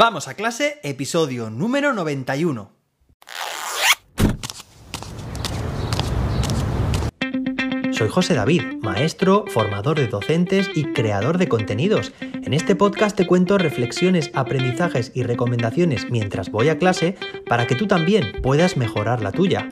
Vamos a clase, episodio número 91. Soy José David, maestro, formador de docentes y creador de contenidos. En este podcast te cuento reflexiones, aprendizajes y recomendaciones mientras voy a clase para que tú también puedas mejorar la tuya.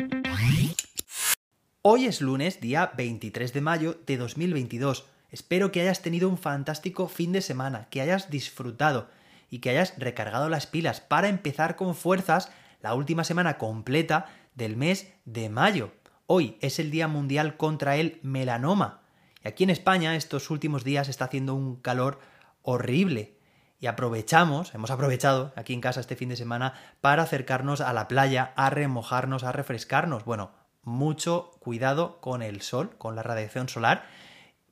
Hoy es lunes, día 23 de mayo de 2022. Espero que hayas tenido un fantástico fin de semana, que hayas disfrutado y que hayas recargado las pilas para empezar con fuerzas la última semana completa del mes de mayo. Hoy es el Día Mundial contra el Melanoma. Y aquí en España estos últimos días está haciendo un calor horrible. Y aprovechamos, hemos aprovechado aquí en casa este fin de semana para acercarnos a la playa, a remojarnos, a refrescarnos. Bueno, mucho cuidado con el sol, con la radiación solar,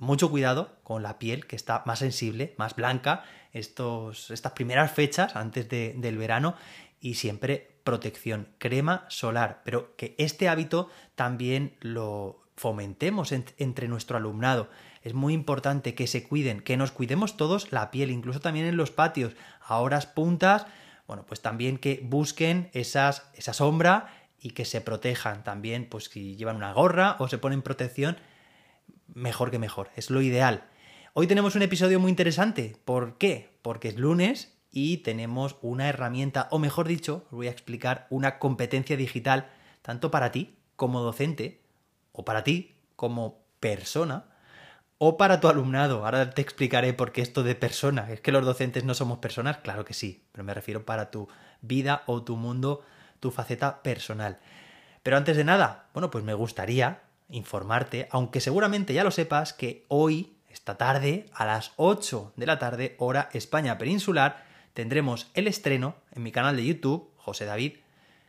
mucho cuidado con la piel que está más sensible, más blanca, estos, estas primeras fechas antes del verano y siempre protección, crema solar, pero que este hábito también lo fomentemos entre nuestro alumnado. Es muy importante que se cuiden, que nos cuidemos todos la piel, incluso también en los patios, a horas puntas, bueno, pues también que busquen esas, esa sombra y que se protejan. También, pues si llevan una gorra o se ponen protección, mejor que mejor, es lo ideal. Hoy tenemos un episodio muy interesante. ¿Por qué? Porque es lunes y tenemos una herramienta, o mejor dicho, voy a explicar una competencia digital, tanto para ti como docente, o para ti como persona, o para tu alumnado. Ahora te explicaré por qué esto de persona. ¿Es que los docentes no somos personas? Claro que sí, pero me refiero para tu vida o tu mundo, tu faceta personal. Pero antes de nada, bueno, pues me gustaría informarte, aunque seguramente ya lo sepas, que hoy, esta tarde, a las 8 de la tarde, hora España peninsular, tendremos el estreno en mi canal de YouTube, José David,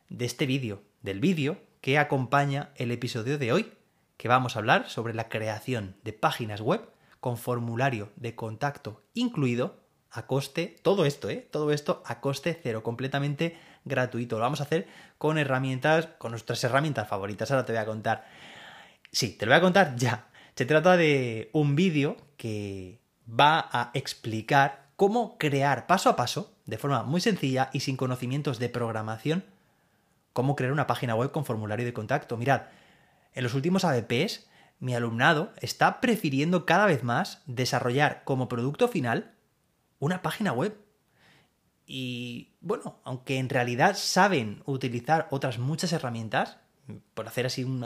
de este vídeo, del vídeo que acompaña el episodio de hoy, que vamos a hablar sobre la creación de páginas web con formulario de contacto incluido a coste, todo esto, ¿eh? Todo esto a coste cero, completamente gratuito. Lo vamos a hacer con herramientas, con nuestras herramientas favoritas. Ahora te voy a contar. Sí, te lo voy a contar ya. Se trata de un vídeo que va a explicar cómo crear paso a paso, de forma muy sencilla y sin conocimientos de programación, cómo crear una página web con formulario de contacto. Mirad, en los últimos ABPs, mi alumnado está prefiriendo cada vez más desarrollar como producto final una página web. Y bueno, aunque en realidad saben utilizar otras muchas herramientas, por hacer así un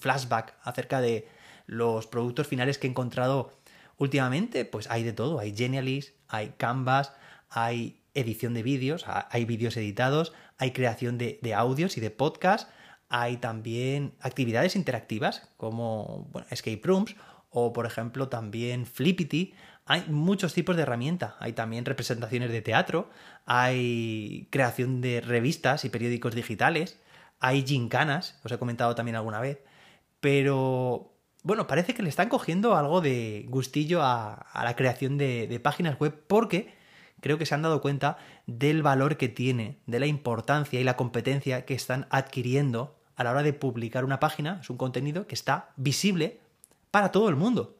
flashback acerca de los productos finales que he encontrado últimamente, pues hay de todo. Hay Genialist, hay Canvas, hay edición de vídeos, hay vídeos editados, hay creación de, audios y de podcasts, hay también actividades interactivas como escape rooms o por ejemplo también Flippity. Hay muchos tipos de herramientas, hay también representaciones de teatro, hay creación de revistas y periódicos digitales, hay gincanas, os he comentado también alguna vez, pero bueno, parece que le están cogiendo algo de gustillo a, la creación de, páginas web porque creo que se han dado cuenta del valor que tiene, de la importancia y la competencia que están adquiriendo a la hora de publicar una página, es un contenido que está visible para todo el mundo.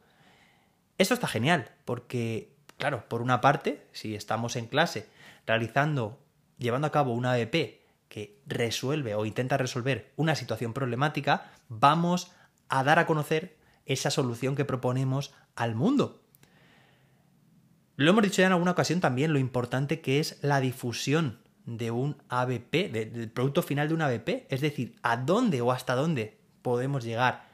Esto está genial, porque, claro, por una parte, si estamos en clase realizando, llevando a cabo una ABP que resuelve o intenta resolver una situación problemática, vamos a dar a conocer esa solución que proponemos al mundo. Lo hemos dicho ya en alguna ocasión también lo importante que es la difusión de un ABP, del producto final de un ABP, es decir, a dónde o hasta dónde podemos llegar.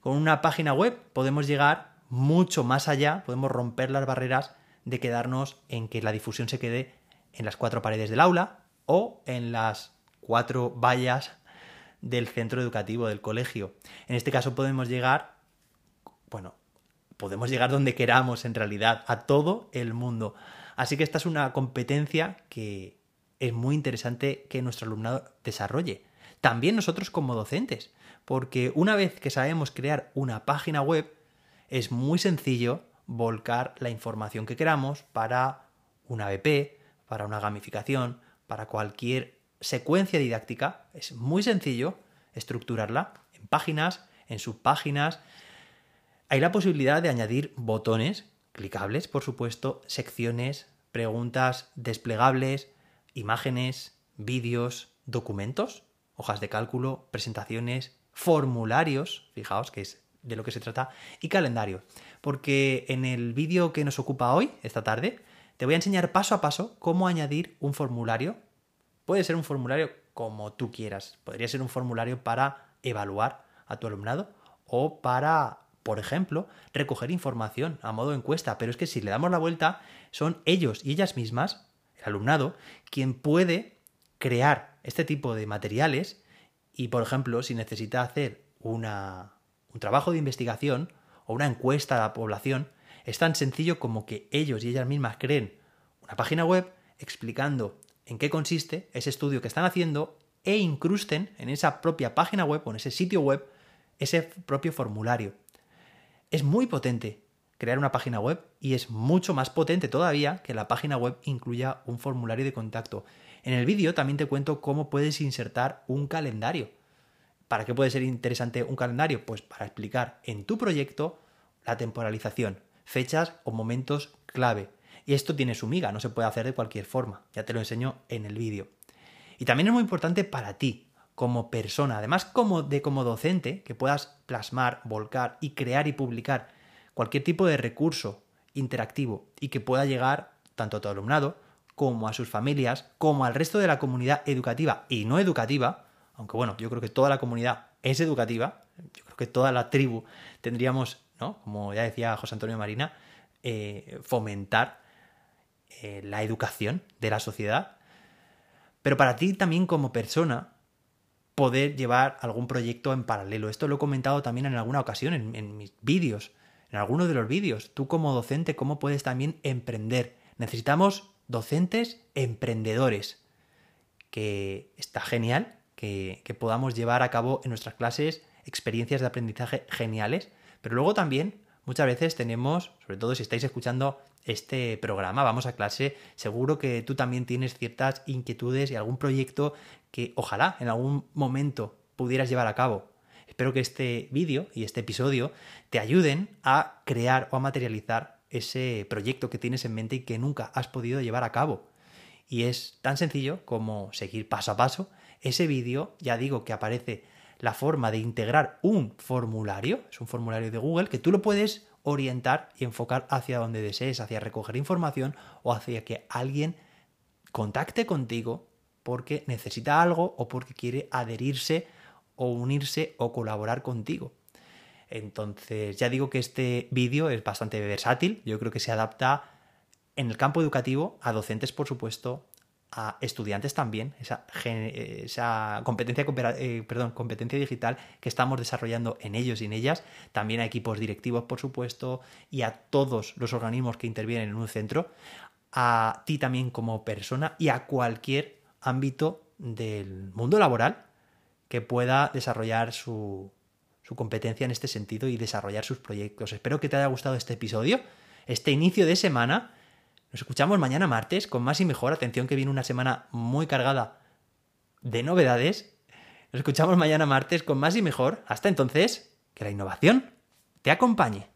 Con una página web podemos llegar mucho más allá, podemos romper las barreras de quedarnos en que la difusión se quede en las cuatro paredes del aula o en las cuatro vallas del centro educativo, del colegio. En este caso podemos llegar, bueno, podemos llegar donde queramos en realidad, a todo el mundo. Así que esta es una competencia que es muy interesante que nuestro alumnado desarrolle. También nosotros como docentes, porque una vez que sabemos crear una página web, es muy sencillo volcar la información que queramos para una BP, para una gamificación, para cualquier secuencia didáctica es muy sencillo estructurarla en páginas, en subpáginas. Hay la posibilidad de añadir botones clicables, por supuesto, secciones, preguntas desplegables, imágenes, vídeos, documentos, hojas de cálculo, presentaciones, formularios, fijaos que es de lo que se trata, y calendario. Porque en el vídeo que nos ocupa hoy, esta tarde, te voy a enseñar paso a paso cómo añadir un formulario. Puede ser un formulario como tú quieras. Podría ser un formulario para evaluar a tu alumnado o para, por ejemplo, recoger información a modo encuesta. Pero es que si le damos la vuelta, son ellos y ellas mismas, el alumnado, quien puede crear este tipo de materiales y, por ejemplo, si necesita hacer una, un trabajo de investigación o una encuesta a la población, es tan sencillo como que ellos y ellas mismas creen una página web explicando en qué consiste ese estudio que están haciendo e incrusten en esa propia página web o en ese sitio web ese propio formulario. Es muy potente crear una página web y es mucho más potente todavía que la página web incluya un formulario de contacto. En el vídeo también te cuento cómo puedes insertar un calendario. ¿Para qué puede ser interesante un calendario? Pues para explicar en tu proyecto la temporalización, fechas o momentos clave. Y esto tiene su miga, no se puede hacer de cualquier forma. Ya te lo enseño en el vídeo. Y también es muy importante para ti, como persona, además como de como docente, que puedas plasmar, volcar y crear y publicar cualquier tipo de recurso interactivo y que pueda llegar tanto a tu alumnado como a sus familias, como al resto de la comunidad educativa y no educativa, aunque bueno, yo creo que toda la comunidad es educativa, yo creo que toda la tribu tendríamos, ¿no? Como ya decía José Antonio Marina, eh, fomentar eh, la educación de la sociedad pero para ti también como persona, poder llevar algún proyecto en paralelo. Esto lo he comentado también en alguna ocasión en, mis vídeos, en algunos de los vídeos. Tú como docente, ¿cómo puedes también emprender? Necesitamos docentes emprendedores, que está genial que, que podamos llevar a cabo en nuestras clases experiencias de aprendizaje geniales, pero luego también muchas veces tenemos, sobre todo si estáis escuchando este programa, vamos a clase, seguro que tú también tienes ciertas inquietudes y algún proyecto que ojalá en algún momento pudieras llevar a cabo. Espero que este vídeo y este episodio te ayuden a crear o a materializar ese proyecto que tienes en mente y que nunca has podido llevar a cabo. Y es tan sencillo como seguir paso a paso ese vídeo, ya digo que aparece la forma de integrar un formulario, es un formulario de Google, que tú lo puedes orientar y enfocar hacia donde desees, hacia recoger información o hacia que alguien contacte contigo porque necesita algo o porque quiere adherirse o unirse o colaborar contigo. Entonces, ya digo que este vídeo es bastante versátil, yo creo que se adapta en el campo educativo a docentes, por supuesto, a estudiantes también, esa, esa competencia, eh, perdón, competencia digital que estamos desarrollando en ellos y en ellas, también a equipos directivos, por supuesto, y a todos los organismos que intervienen en un centro, a ti también como persona y a cualquier ámbito del mundo laboral que pueda desarrollar su, su competencia en este sentido y desarrollar sus proyectos. Espero que te haya gustado este episodio, este inicio de semana nos escuchamos mañana martes con más y mejor. Atención que viene una semana muy cargada de novedades. Nos escuchamos mañana martes con más y mejor. Hasta entonces, que la innovación te acompañe.